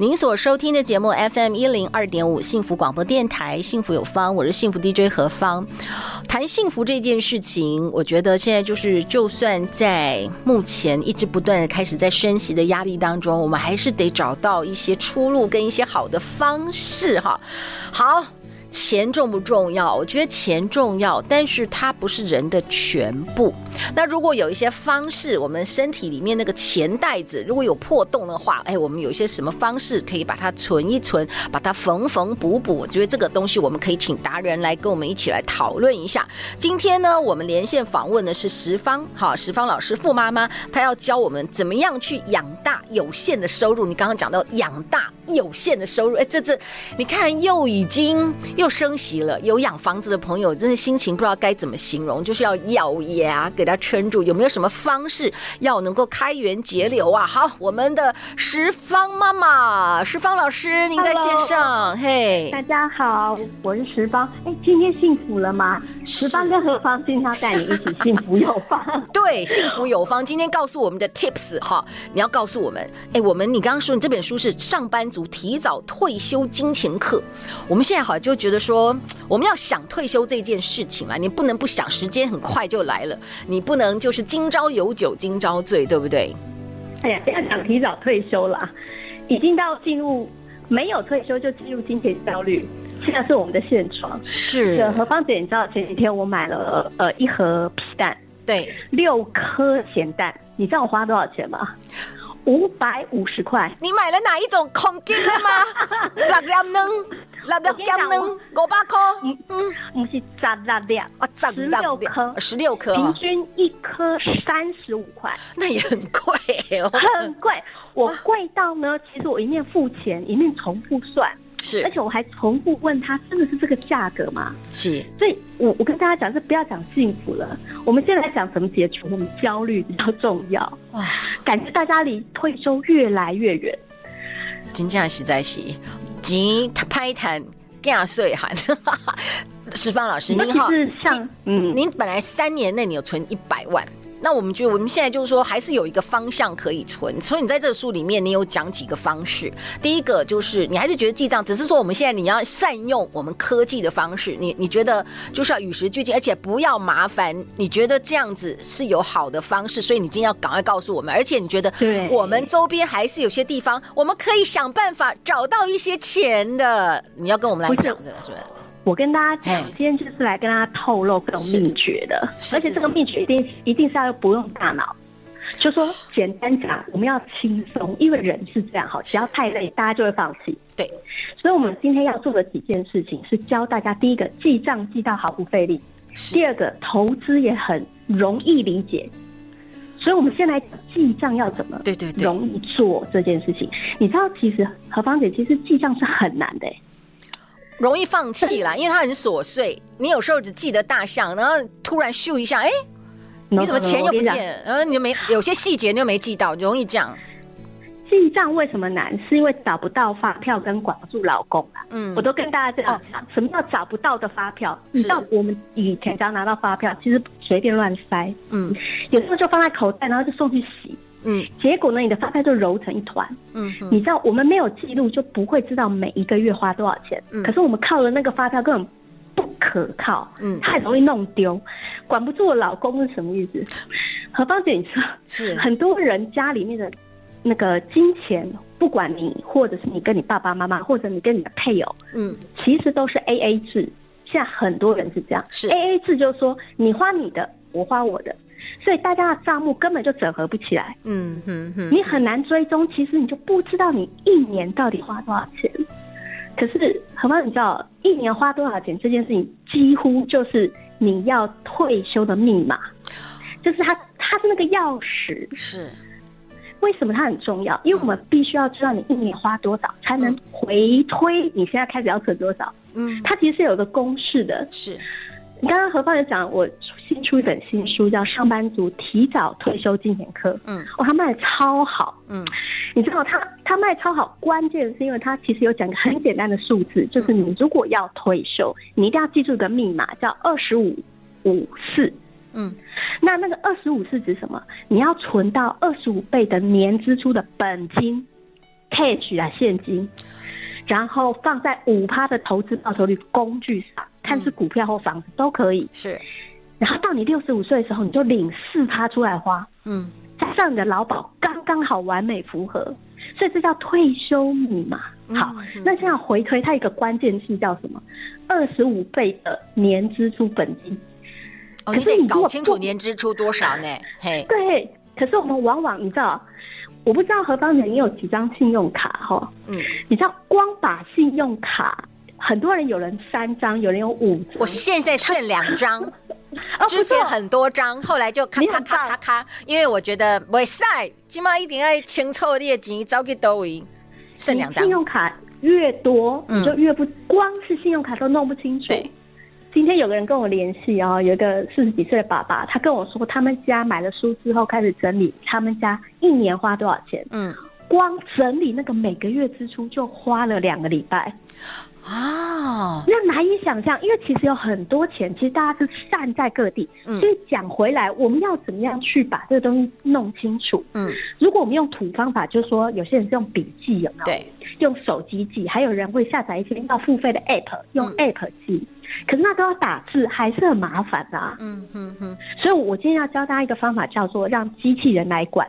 您所收听的节目 FM 一零二点五幸福广播电台，幸福有方，我是幸福 DJ 何方。谈幸福这件事情，我觉得现在就是，就算在目前一直不断的开始在升息的压力当中，我们还是得找到一些出路跟一些好的方式哈。好。钱重不重要？我觉得钱重要，但是它不是人的全部。那如果有一些方式，我们身体里面那个钱袋子如果有破洞的话，哎，我们有一些什么方式可以把它存一存，把它缝缝补补？我觉得这个东西我们可以请达人来跟我们一起来讨论一下。今天呢，我们连线访问的是十方，好，十方老师傅妈妈，她要教我们怎么样去养大有限的收入。你刚刚讲到养大有限的收入，哎，这这，你看又已经。又升息了，有养房子的朋友，真的心情不知道该怎么形容，就是要咬牙给他撑住。有没有什么方式要能够开源节流啊？好，我们的十方妈妈，十方老师，您在线上，嘿，大家好，我是十方。哎，今天幸福了吗？十方跟何方今天要带你一起幸福有方。对，幸福有方。今天告诉我们的 tips 哈，你要告诉我们，哎，我们你刚刚说你这本书是上班族提早退休金钱课，我们现在好像就觉得。觉得说我们要想退休这件事情了，你不能不想，时间很快就来了，你不能就是今朝有酒今朝醉，对不对？哎呀，不要想提早退休了，已经到进入没有退休就进入金钱焦虑，现在是我们的现状。是何芳姐，你知道前几天我买了呃一盒皮蛋，对，六颗咸蛋，你知道我花多少钱吗？五百五十块。你买了哪一种空金的吗？六六斤能五百块，嗯嗯，不是十六粒。啊，十六颗，十六颗，平均一颗三十五块，那也很贵哦，很贵。我贵到呢，其实我一面付钱，一面重复算，是，而且我还重复问他，真的是这个价格吗？是，所以我我跟大家讲，是不要讲幸福了，我们现在来讲怎么解除我们焦虑比较重要。哇，感觉大家离退休越来越远，真正实在是。急他拍谈更岁寒，石芳老师，您好，像嗯，您本来三年内你有存一百万。那我们觉得，我们现在就是说，还是有一个方向可以存。所以你在这个书里面，你有讲几个方式。第一个就是，你还是觉得记账，只是说我们现在你要善用我们科技的方式。你你觉得就是要与时俱进，而且不要麻烦。你觉得这样子是有好的方式，所以你今天要赶快告诉我们。而且你觉得，对，我们周边还是有些地方，我们可以想办法找到一些钱的。你要跟我们来讲这个，是不是？我跟大家讲，今天就是来跟大家透露各种秘诀的，而且这个秘诀一定一定是要不用大脑，就说简单讲，我们要轻松，因为人是这样，哈，只要太累，大家就会放弃。对，所以我们今天要做的几件事情是教大家：第一个，记账记到毫不费力；第二个，投资也很容易理解。所以，我们先来讲记账要怎么对对容易做这件事情。你知道，其实何芳姐，其实记账是很难的、欸。容易放弃啦，因为它很琐碎。你有时候只记得大象，然后突然咻一下，哎、欸，你怎么钱又不见？然后你就没有些细节你就没记到，容易这样。记账为什么难？是因为找不到发票跟管不住老公啊。嗯，我都跟大家这样讲，哦、什么叫找不到的发票？你知道我们以前只要拿到发票，其实随便乱塞，嗯，有时候就放在口袋，然后就送去洗。嗯，结果呢，你的发票就揉成一团。嗯，你知道我们没有记录，就不会知道每一个月花多少钱。嗯，可是我们靠的那个发票根本不可靠。嗯，太容易弄丢，管不住的老公是什么意思？何芳姐，你说是很多人家里面的那个金钱，不管你或者是你跟你爸爸妈妈，或者你跟你的配偶，嗯，其实都是 A A 制。现在很多人是这样，是 A A 制，就是说你花你的，我花我的。所以大家的账目根本就整合不起来，嗯哼哼，你很难追踪，其实你就不知道你一年到底花多少钱。可是何芳，你知道一年花多少钱这件事情，几乎就是你要退休的密码，就是它它是那个钥匙。是，为什么它很重要？因为我们必须要知道你一年花多少，才能回推你现在开始要存多少。嗯，它其实是有一个公式的。是，你刚刚何方也讲，我新出一本新书叫《上班族提早退休金钱课》。嗯，哦，他卖的超好。嗯，你知道他他卖超好，关键是因为他其实有讲一个很简单的数字，就是你如果要退休，你一定要记住一个密码，叫二十五五四。嗯，那那个二十五是指什么？你要存到二十五倍的年支出的本金，cash 啊现金，然后放在五趴的投资报酬率工具上，看是股票或房子都可以。是，然后到你六十五岁的时候，你就领四趴出来花。嗯，加上你的劳保刚刚好完美符合，所以这叫退休密码。好，那现在回推它一个关键字叫什么？二十五倍的年支出本金。可是你搞清楚年支出多少呢？嘿，对。可是我们往往你知道，我不知道何方人你有几张信用卡哈？嗯，你知道光把信用卡，很多人有人三张，有人有五张。我现在剩两张，之前很多张，后来就咔咔咔咔咔。因为我觉得不会晒，起码一定要清楚你的钱早给到位。剩两张。信用卡越多，你就越不光是信用卡都弄不清楚。对。今天有个人跟我联系哦，有一个四十几岁的爸爸，他跟我说，他们家买了书之后开始整理，他们家一年花多少钱？嗯，光整理那个每个月支出就花了两个礼拜。哦，那难以想象，因为其实有很多钱，其实大家是散在各地。嗯，所以讲回来，我们要怎么样去把这个东西弄清楚？嗯，如果我们用土方法，就是说有些人是用笔记，有没有？对，用手机记，还有人会下载一些要付费的 app，用 app 记。嗯可是那都要打字，还是很麻烦的啊。嗯哼哼。所以我今天要教大家一个方法，叫做让机器人来管。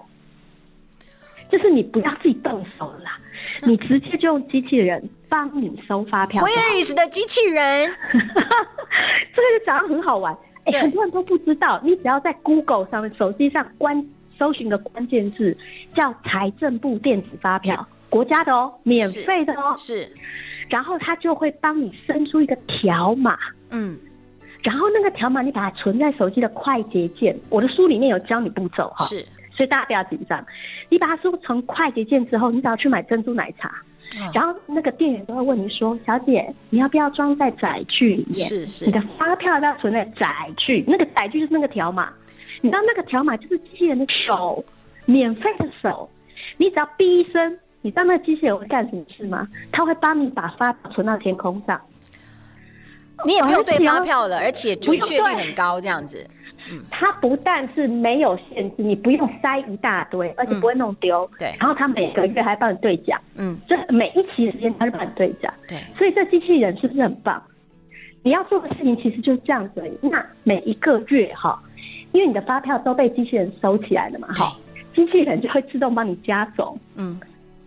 就是你不要自己动手了啦，你直接就用机器人帮你收发票。Where is 的机器人？这个就讲得很好玩。哎、欸，很多人都不知道，你只要在 Google 上面手机上关搜寻个关键字，叫财政部电子发票，国家的哦，免费的哦，是。是然后它就会帮你生出一个条码，嗯，然后那个条码你把它存在手机的快捷键，我的书里面有教你步骤哈，是，所以大家不要紧张，你把它输成快捷键之后，你只要去买珍珠奶茶，哦、然后那个店员都会问你说，小姐你要不要装在载具里面？是是，你的发票要不要存在载具？那个载具就是那个条码，你知道那个条码就是机器人的手，免费的手，你只要哔一声。你知道那个机器人会干什么事吗？他会帮你把发票存到天空上，你也不用对发票了，而且准确率很高，这样子。嗯，它不但是没有限制，你不用塞一大堆，而且不会弄丢。对，然后它每个月还帮你兑奖。嗯，这每一期时间它就帮你兑奖。对，所以这机器人是不是很棒？你要做的事情其实就是这样子而已。那每一个月哈，因为你的发票都被机器人收起来了嘛，哈，机器人就会自动帮你加总。嗯。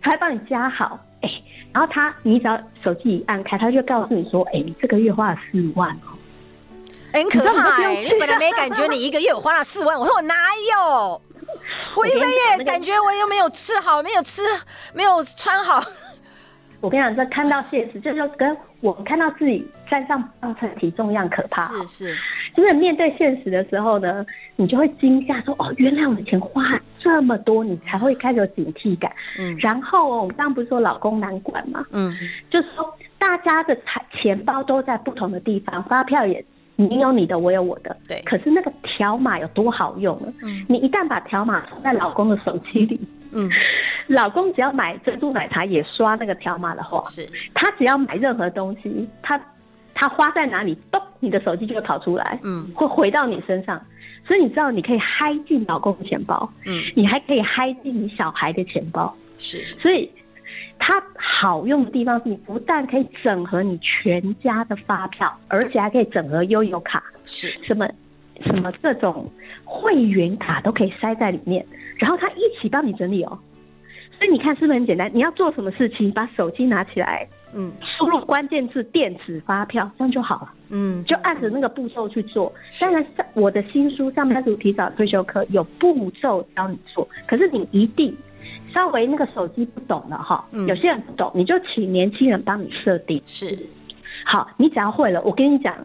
他还帮你加好，哎、欸，然后它，你只要手机一按开，它就告诉你说，哎、欸，你这个月花了四万哦，很可怕、欸。你本来没感觉你一个月我花了四万，我说我哪有？我一个月感觉我又没有吃好，没有吃，没有穿好。我跟你讲，这看到现实，就是跟我们看到自己站上磅秤体重一样可怕。是是，就是面对现实的时候呢，你就会惊讶说，哦，原来我的钱花。这么多，你才会开始有警惕感。嗯，然后我们刚刚不是说老公难管嘛？嗯，就是说大家的财钱包都在不同的地方，发票也你有你的，我有我的。对，可是那个条码有多好用呢？嗯，你一旦把条码放在老公的手机里，嗯，老公只要买珍珠奶茶也刷那个条码的话，是，他只要买任何东西，他他花在哪里，咚，你的手机就会跑出来，嗯，会回到你身上。所以你知道，你可以嗨进老公的钱包，嗯，你还可以嗨进你小孩的钱包，是。所以它好用的地方是，你不但可以整合你全家的发票，而且还可以整合悠游卡，是什么什么各种会员卡都可以塞在里面，然后它一起帮你整理哦。所以你看是不是很简单？你要做什么事情，把手机拿起来。嗯，输入关键字电子发票，这样就好了。嗯，就按着那个步骤去做。当然，在我的新书《上班族提早退休课》有步骤教你做，可是你一定稍微那个手机不懂了哈。嗯，有些人不懂，你就请年轻人帮你设定。是，好，你只要会了，我跟你讲，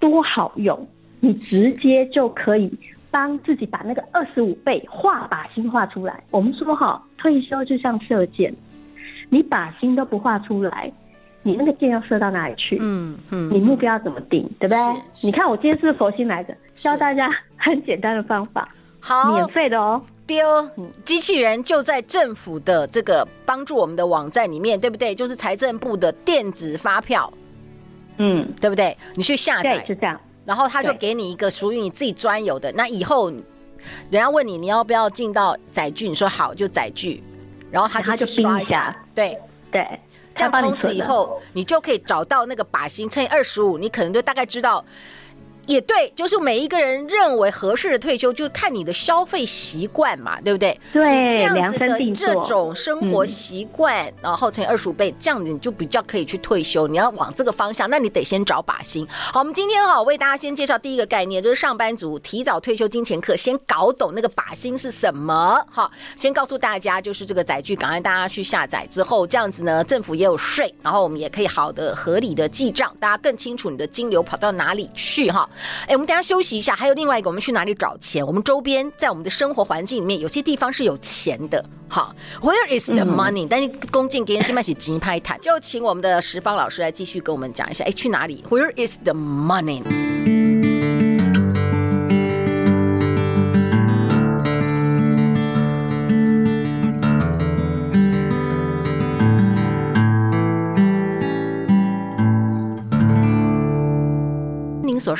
多好用，你直接就可以帮自己把那个二十五倍画靶心画出来。我们说哈，退休就像射箭，你靶心都不画出来，你那个箭要射到哪里去？嗯嗯，你目标要怎么定，对不对？你看我今天是不是佛心来着？教大家 很简单的方法，好，免费的哦。丢机器人就在政府的这个帮助我们的网站里面，对不对？就是财政部的电子发票，嗯，对不对？你去下载是这样。然后他就给你一个属于你自己专有的。那以后人家问你你要不要进到载具，你说好就载具，然后他就去刷一下，对对，这样从此以后你就可以找到那个靶心乘以二十五，你可能就大概知道。也对，就是每一个人认为合适的退休，就是看你的消费习惯嘛，对不对？对，这样子的这种生活习惯，嗯、然后乘以二十五倍，这样子你就比较可以去退休。你要往这个方向，那你得先找靶心。好，我们今天哈为大家先介绍第一个概念，就是上班族提早退休金钱课，先搞懂那个靶心是什么。好，先告诉大家，就是这个载具，赶快大家去下载之后，这样子呢，政府也有税，然后我们也可以好的合理的记账，大家更清楚你的金流跑到哪里去哈。哎，我们等下休息一下。还有另外一个，我们去哪里找钱？我们周边在我们的生活环境里面，有些地方是有钱的。好，Where is the money？、嗯、但是恭敬给人金麦喜金拍谈，就请我们的十方老师来继续跟我们讲一下。哎，去哪里？Where is the money？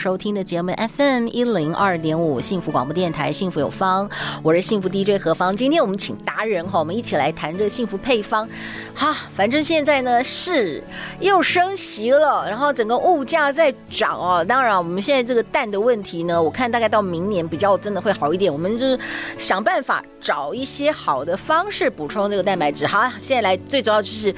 收听的节目 FM 一零二点五幸福广播电台，幸福有方，我是幸福 DJ 何方。今天我们请达人哈，我们一起来谈这幸福配方。哈，反正现在呢是又升息了，然后整个物价在涨哦。当然，我们现在这个蛋的问题呢，我看大概到明年比较真的会好一点。我们就是想办法找一些好的方式补充这个蛋白质。好，现在来最主要就是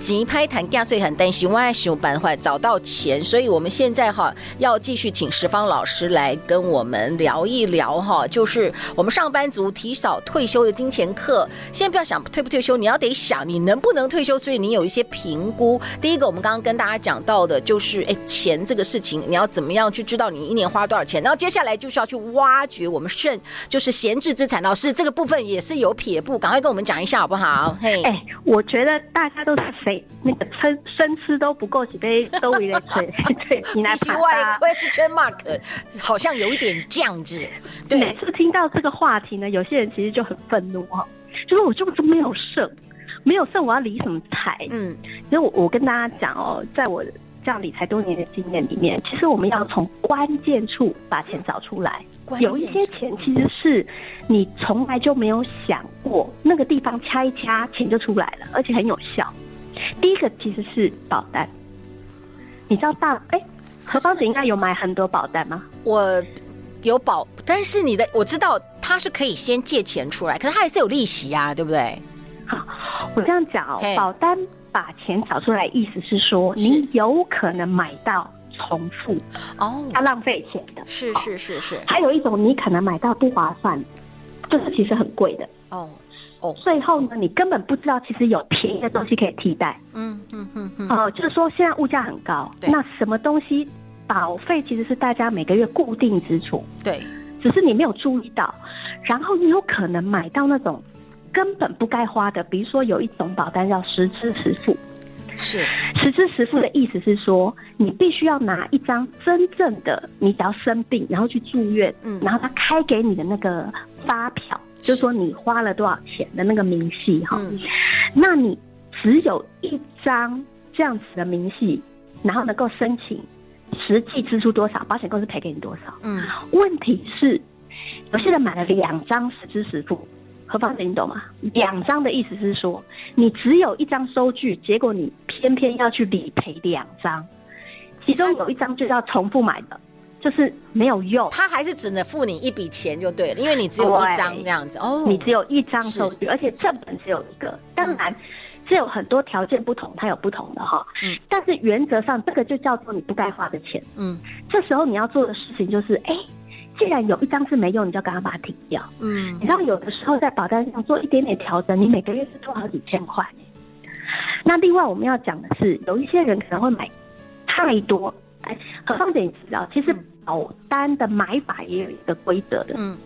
急拍谈压岁很担心万一熊办坏找到钱，所以我们现在哈要继续请十方老师来跟我们聊一聊哈，就是我们上班族提早退休的金钱课。现在不要想退不退休，你要得想你能不能。退休，所以你有一些评估。第一个，我们刚刚跟大家讲到的，就是哎，钱这个事情，你要怎么样去知道你一年花多少钱？然后接下来就是要去挖掘我们剩，就是闲置资产。老师，这个部分也是有撇步，赶快跟我们讲一下好不好？嘿，哎，我觉得大家都是谁那个生生吃都不够几杯都一类对对，你来 爬他。Question mark，好像有一点这样子。对，每次听到这个话题呢，有些人其实就很愤怒哈，就是我就是没有剩。没有剩，我要理什么财？嗯，其实我我跟大家讲哦，在我这样理财多年的经验里面，其实我们要从关键处把钱找出来。有一些钱其实是你从来就没有想过，那个地方掐一掐，钱就出来了，而且很有效。第一个其实是保单，你知道大哎，何方子应该有买很多保单吗？我有保，但是你的我知道他是可以先借钱出来，可是他还是有利息啊，对不对？好我这样讲哦保单把钱找出来，意思是说你有可能买到重复哦，他浪费钱的。是是是是。还有一种你可能买到不划算，就是其实很贵的哦哦。最后呢，你根本不知道其实有便宜的东西可以替代。嗯嗯嗯嗯。哦，就是说现在物价很高，那什么东西保费其实是大家每个月固定支出，对，只是你没有注意到，然后你有可能买到那种。根本不该花的，比如说有一种保单叫实支实付，是实支实付的意思是说，你必须要拿一张真正的，你只要生病然后去住院，嗯，然后他开给你的那个发票，就说你花了多少钱的那个明细哈，嗯，那你只有一张这样子的明细，然后能够申请实际支出多少，保险公司赔给你多少，嗯，问题是我现在买了两张实支实付。何方子，你懂吗？两张的意思是说，你只有一张收据，结果你偏偏要去理赔两张，其中有一张就要重复买的，就是没有用。他还是只能付你一笔钱就对了，因为你只有一张这样子哦，你只有一张收据，而且正本只有一个。当然，是有很多条件不同，它有不同的哈。嗯，但是原则上这个就叫做你不该花的钱。嗯，这时候你要做的事情就是，哎。既然有一张是没用，你就赶快把它停掉。嗯，你知道有的时候在保单上做一点点调整，你每个月是多好几千块。那另外我们要讲的是，有一些人可能会买太多，哎，何方姐你知道，其实保单的买法也有一个规则的，嗯，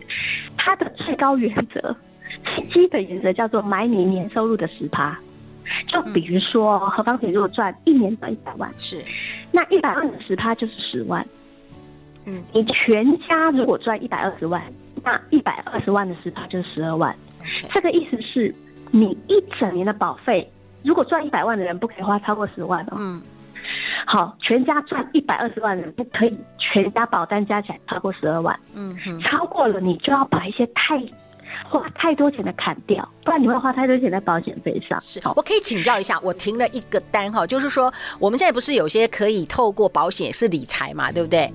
它的最高原则、基本原则叫做买你年收入的十趴。就比如说，何方姐如果赚一年赚一百万，是，那一百万的十趴就是十万。嗯，你全家如果赚一百二十万，那一百二十万的十趴就是十二万。Okay. 这个意思是，你一整年的保费，如果赚一百万的人不可以花超过十万哦。嗯，好，全家赚一百二十万人不可以，全家保单加起来超过十二万。嗯，超过了你就要把一些太花太多钱的砍掉，不然你会花太多钱在保险费上。是，我可以请教一下，我停了一个单哈，就是说我们现在不是有些可以透过保险是理财嘛，对不对？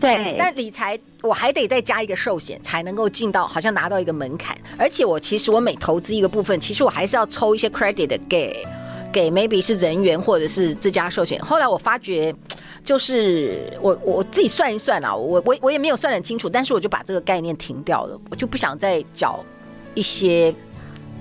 对，但理财我还得再加一个寿险，才能够进到好像拿到一个门槛。而且我其实我每投资一个部分，其实我还是要抽一些 credit 给给 maybe 是人员或者是自家寿险。后来我发觉，就是我我自己算一算啊，我我我也没有算得很清楚，但是我就把这个概念停掉了，我就不想再缴一些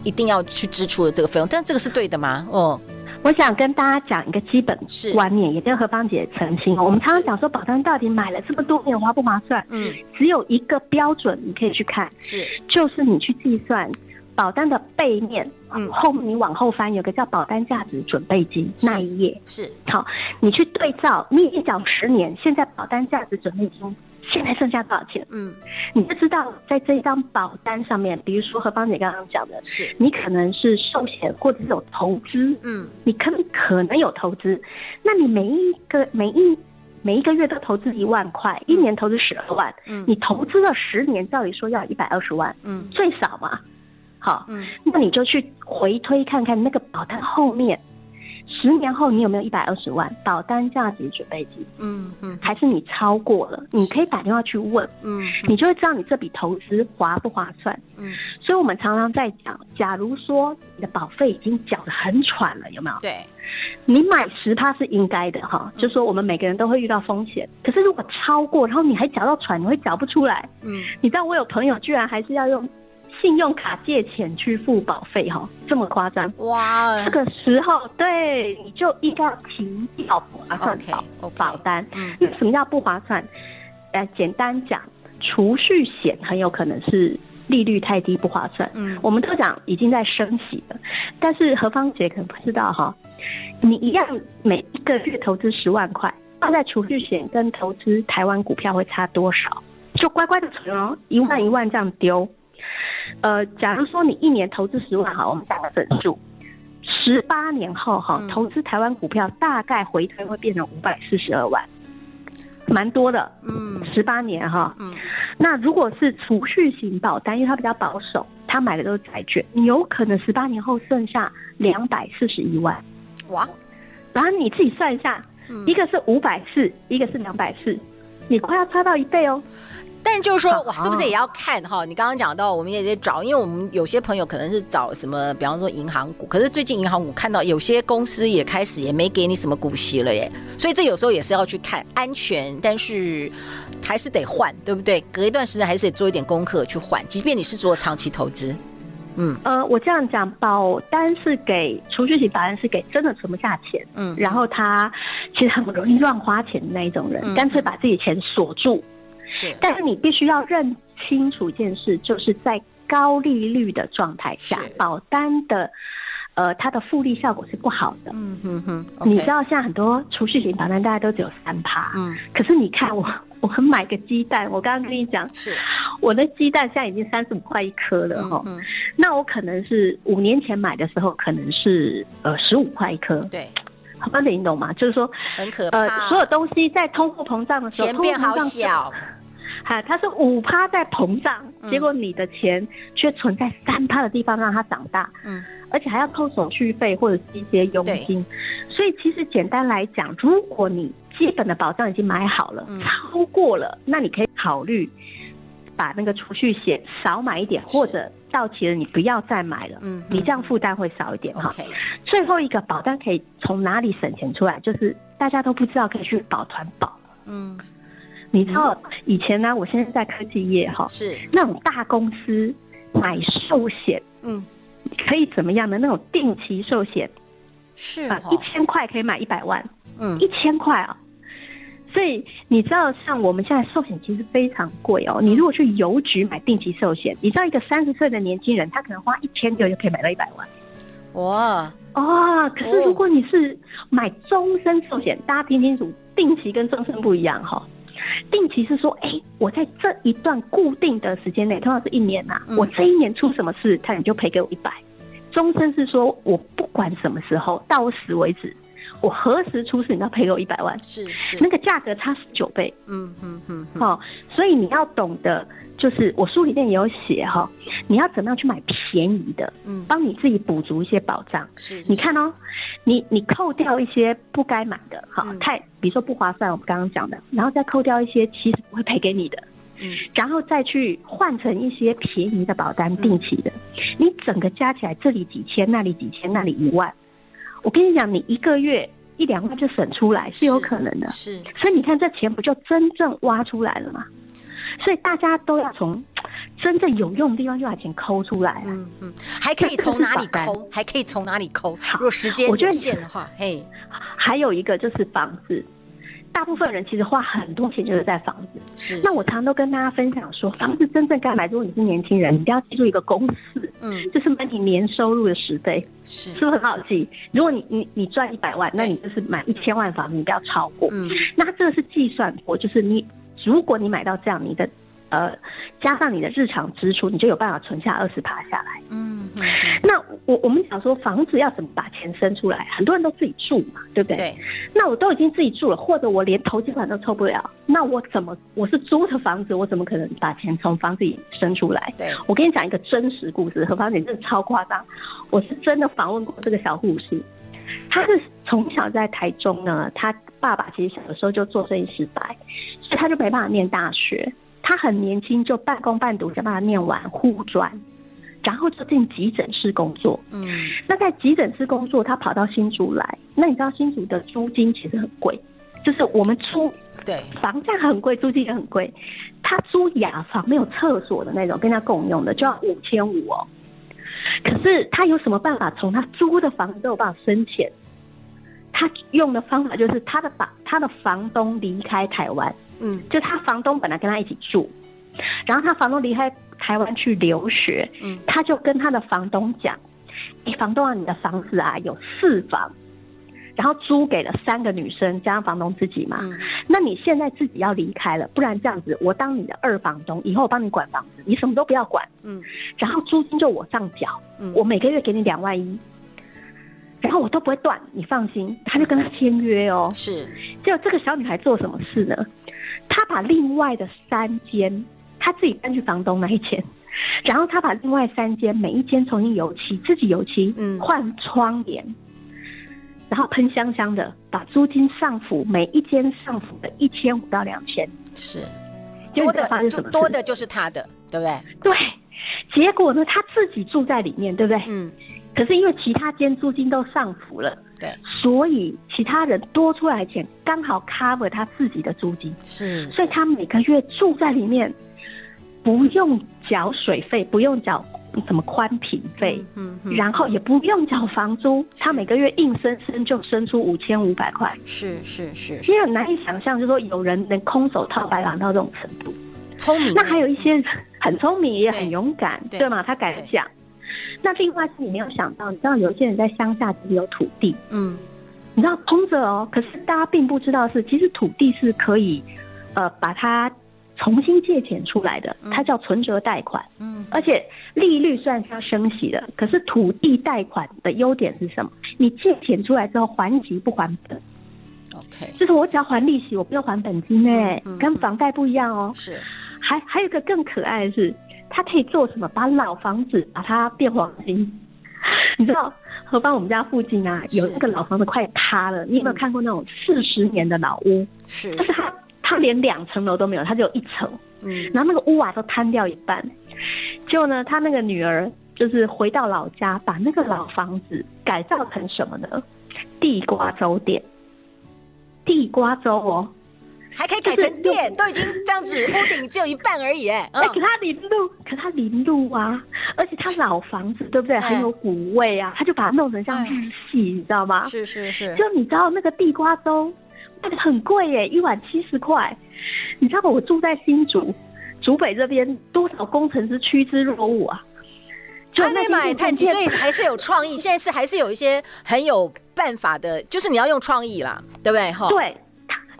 一定要去支出的这个费用。但这个是对的吗？哦。我想跟大家讲一个基本观念，也跟何芳姐澄清。我们常常讲说，保单到底买了这么多年划不划算？嗯，只有一个标准你可以去看，是就是你去计算保单的背面，嗯，后面你往后翻有个叫保单价值准备金那一页，是。好，你去对照，你已经缴十年，现在保单价值准备金。现在剩下多少钱？嗯，你就知道在这一张保单上面，比如说何芳姐刚刚讲的，是。你可能是寿险或者是有投资，嗯，你可能可能有投资，那你每一个每一每一个月都投资一万块，一年投资十二万，嗯，你投资了十年，照理说要一百二十万，嗯，最少嘛，好，嗯，那你就去回推看看那个保单后面。十年后你有没有一百二十万保单价值准备金？嗯嗯，还是你超过了？你可以打电话去问，嗯，你就会知道你这笔投资划不划算。嗯，所以我们常常在讲，假如说你的保费已经缴得很喘了，有没有？对，你买十趴是应该的哈，就说我们每个人都会遇到风险，可是如果超过，然后你还缴到喘，你会缴不出来。嗯，你知道我有朋友居然还是要用。信用卡借钱去付保费哈，这么夸张哇！这个时候对你就应该要停掉不划算保保单。嗯，那什么叫不划算？呃，简单讲，储蓄险很有可能是利率太低不划算。嗯，我们都讲已经在升息了，但是何芳姐可能不知道哈，你一样每一个月投资十万块，放在储蓄险跟投资台湾股票会差多少？就乖乖的存哦，一万一万这样丢。呃，假如说你一年投资十万哈，我们打个整数，十八年后哈，投资台湾股票大概回推会变成五百四十二万，蛮多的。嗯，十八年哈，嗯，那如果是储蓄型保单，因为它比较保守，它买的都是债券，你有可能十八年后剩下两百四十一万。哇，然后你自己算一下，一个是五百四，一个是两百四，你快要差到一倍哦。但就是说，哇，是不是也要看哈？你刚刚讲到，我们也得找，因为我们有些朋友可能是找什么，比方说银行股。可是最近银行股看到有些公司也开始也没给你什么股息了耶，所以这有时候也是要去看安全，但是还是得换，对不对？隔一段时间还是得做一点功课去换，即便你是做长期投资。嗯，呃，我这样讲，保单是给储蓄型保单是给真的存不下钱，嗯，然后他其实很容易乱花钱的那一种人，干脆把自己钱锁住。是，但是你必须要认清楚一件事，就是在高利率的状态下，保单的，呃，它的复利效果是不好的。嗯哼哼，你知道现在很多储蓄型保单大家都只有三趴，嗯，可是你看我，我买个鸡蛋，我刚刚跟你讲，是，我的鸡蛋现在已经三十五块一颗了哈，嗯，那我可能是五年前买的时候，可能是呃十五块一颗，对。好，那你懂吗？就是说，很可怕。呃，所有东西在通货膨胀的时候，钱变好小。哈，它是五趴在膨胀，结果你的钱却存在三趴的地方让它长大。嗯，而且还要扣手续费或者是一些佣金。所以其实简单来讲，如果你基本的保障已经买好了，超过了，那你可以考虑。把那个储蓄险少买一点，或者到期了你不要再买了，嗯，你这样负担会少一点哈。最后一个保单可以从哪里省钱出来？就是大家都不知道可以去保团保，嗯，你知道以前呢，我现在在科技业哈，是。那种大公司买寿险，嗯，可以怎么样的那种定期寿险，是啊，一千块可以买一百万，嗯，一千块啊。所以你知道，像我们现在寿险其实非常贵哦。你如果去邮局买定期寿险，你知道一个三十岁的年轻人，他可能花一千九就可以买到一百万。哇哦！可是如果你是买终身寿险，大家听清楚，定期跟终身不一样哈。定期是说，哎、欸，我在这一段固定的时间内，通常是一年呐、啊，我这一年出什么事，他你就赔给我一百。终身是说我不管什么时候，到我死为止。我何时出事，你要赔给我一百万，是是，那个价格差十九倍，嗯嗯嗯，好，所以你要懂得，就是我书里面也有写哈，你要怎么样去买便宜的，嗯，帮你自己补足一些保障，是，你看哦，你你扣掉一些不该买的，好，太比如说不划算，我们刚刚讲的，然后再扣掉一些其实不会赔给你的，嗯，然后再去换成一些便宜的保单，定期的，你整个加起来，这里几千，那里几千，那里一万。我跟你讲，你一个月一两万就省出来是有可能的，是，是，所以你看这钱不就真正挖出来了吗？所以大家都要从真正有用的地方就把钱抠出来，嗯嗯，还可以从哪里抠？还可以从哪里抠？如果时间有限的话，嘿，还有一个就是房子。大部分人其实花很多钱就是在房子。是。那我常常都跟大家分享说，房子真正该买，如果你是年轻人，你一定要记住一个公式，嗯，就是买你年收入的十倍。是。是不是很好记？如果你你你赚一百万，那你就是买一千万房子，你不要超过。嗯。那这个是计算过，就是你如果你买到这样，你的。呃，加上你的日常支出，你就有办法存下二十趴下来。嗯，嗯，那我我们想说，房子要怎么把钱生出来？很多人都自己住嘛，对不对？对。那我都已经自己住了，或者我连投资款都凑不了，那我怎么？我是租的房子，我怎么可能把钱从房子里生出来？对。我跟你讲一个真实故事，何芳姐真的超夸张。我是真的访问过这个小护士，她是从小在台中呢，她爸爸其实小的时候就做生意失败，所以她就没办法念大学。她很年轻就半工半读，想把他念完护专，然后就进急诊室工作。嗯，那在急诊室工作，他跑到新竹来。那你知道新竹的租金其实很贵，就是我们租对房价很贵，租金也很贵。他租雅房没有厕所的那种，跟他共用的就要五千五哦。可是他有什么办法从他租的房子都有办法生钱？他用的方法就是他的房他的房东离开台湾。嗯，就他房东本来跟他一起住，然后他房东离开台湾去留学，嗯，他就跟他的房东讲：“哎，房东啊，你的房子啊有四房，然后租给了三个女生加上房东自己嘛，嗯，那你现在自己要离开了，不然这样子，我当你的二房东，以后我帮你管房子，你什么都不要管，嗯，然后租金就我上缴，嗯，我每个月给你两万一，然后我都不会断，你放心。”他就跟他签约哦，是，结果这个小女孩做什么事呢？她把另外的三间，他自己搬去房东那一间，然后他把另外三间每一间重新油漆，自己油漆，嗯，换窗帘，然后喷香香的，把租金上浮，每一间上浮的一千五到两千，是多的，多的就是他的，对不对？对，结果呢，他自己住在里面，对不对？嗯。可是因为其他间租金都上浮了，对，所以其他人多出来钱刚好 cover 他自己的租金，是，所以他每个月住在里面，不用缴水费，不用缴什么宽频费，嗯，然后也不用缴房租，他每个月硬生生就生出五千五百块，是是是，因为很难以想象，就是说有人能空手套白狼到这种程度，聪明。那还有一些人很聪明也很勇敢，对吗？他敢讲。那另外是你没有想到，你知道有一些人在乡下自己有土地，嗯，你知道空着哦，可是大家并不知道是，其实土地是可以，呃，把它重新借钱出来的，它叫存折贷款，嗯，而且利率算是要升息的，可是土地贷款的优点是什么？你借钱出来之后还息不还本，OK，就是我只要还利息，我不用还本金诶，跟房贷不一样哦，是，还还有一个更可爱的是。它可以做什么？把老房子把它变黄金。你知道，何方我们家附近啊，有那个老房子快塌了。你有没有看过那种四十年的老屋？是，但是他他连两层楼都没有，他只有一层。嗯，然后那个屋瓦都坍掉一半。结果呢，他那个女儿就是回到老家，把那个老房子改造成什么呢？地瓜粥店。地瓜粥哦。还可以改成店，都已经这样子，屋顶只有一半而已，哎，哎，可他临路，可他临路啊，而且他老房子，对不对？很有古味啊，他就把它弄成像日系，你知道吗？是是是。就你知道那个地瓜粥，那很贵耶，一晚七十块。你知道我住在新竹，竹北这边多少工程师趋之若鹜啊！就那买碳基，所以还是有创意。现在是还是有一些很有办法的，就是你要用创意啦，对不对？哈，对。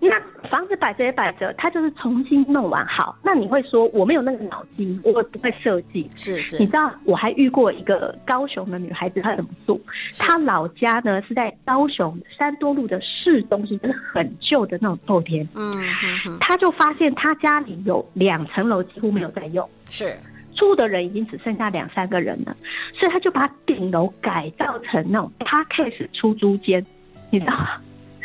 那房子摆着也摆着，他就是重新弄完好。那你会说我没有那个脑筋，我不会设计。是是，你知道我还遇过一个高雄的女孩子，她怎么做？她老家呢是在高雄三多路的市中心，就是很旧的那种透天。嗯嗯，她就发现她家里有两层楼几乎没有在用，是住的人已经只剩下两三个人了，所以她就把顶楼改造成那种 Parkcase 出租间，你知道吗？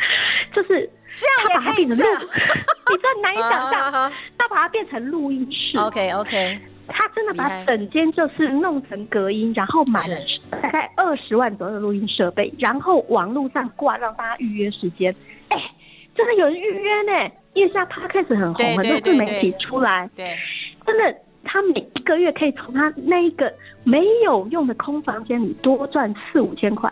就是。这样也可以这样，你知道难以想象，他把它变成录音室。OK OK，他真的把整间就是弄成隔音，然后买了大概二十万左右的录音设备，然后网络上挂让大家预约时间。哎、欸，真的有人预约呢，因为现在 Podcast 很红，很多自媒体出来，对，真的，他每一个月可以从他那一个没有用的空房间里多赚四五千块。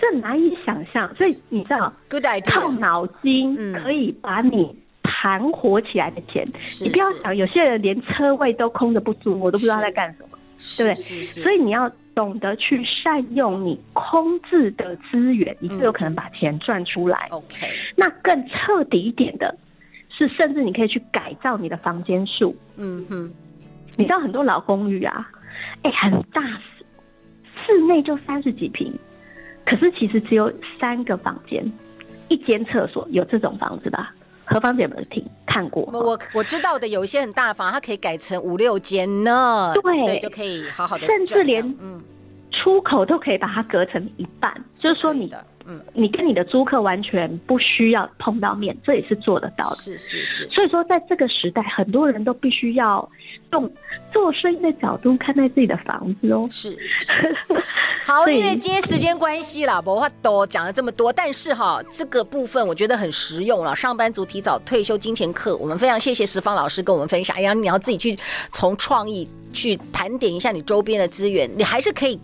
这难以想象，所以你知道，Good idea. 靠脑筋可以把你盘活起来的钱，嗯、你不要想，有些人连车位都空着不租，我都不知道他在干什么，对不对？所以你要懂得去善用你空置的资源，你就有可能把钱赚出来。OK，、嗯、那更彻底一点的是，甚至你可以去改造你的房间数。嗯哼，你知道很多老公寓啊，哎、欸，很大，室内就三十几坪。可是其实只有三个房间，一间厕所，有这种房子吧？何方姐有没有听看过？我我知道的有一些很大的房，它可以改成五六间呢。对，对，就可以好好的，甚至连嗯出口都可以把它隔成一半，嗯、就是说你的。嗯，你跟你的租客完全不需要碰到面，这也是做得到的。是是是。所以说，在这个时代，很多人都必须要用做生意的角度看待自己的房子哦。是。是 好，因为今天时间关系啦，不话多讲了这么多，但是哈，这个部分我觉得很实用了。上班族提早退休金钱课，我们非常谢谢石方老师跟我们分享。哎呀，你要自己去从创意去盘点一下你周边的资源，你还是可以。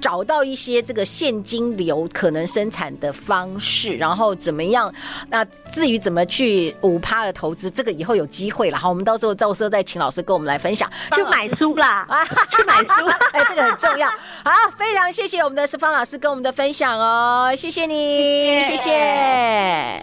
找到一些这个现金流可能生产的方式，然后怎么样？那至于怎么去五趴的投资，这个以后有机会了。好，我们到时候到时候再请老师跟我们来分享。去买书啦啊，去买书，哎，这个很重要。好，非常谢谢我们的思方老师跟我们的分享哦，谢谢你，谢谢。谢谢。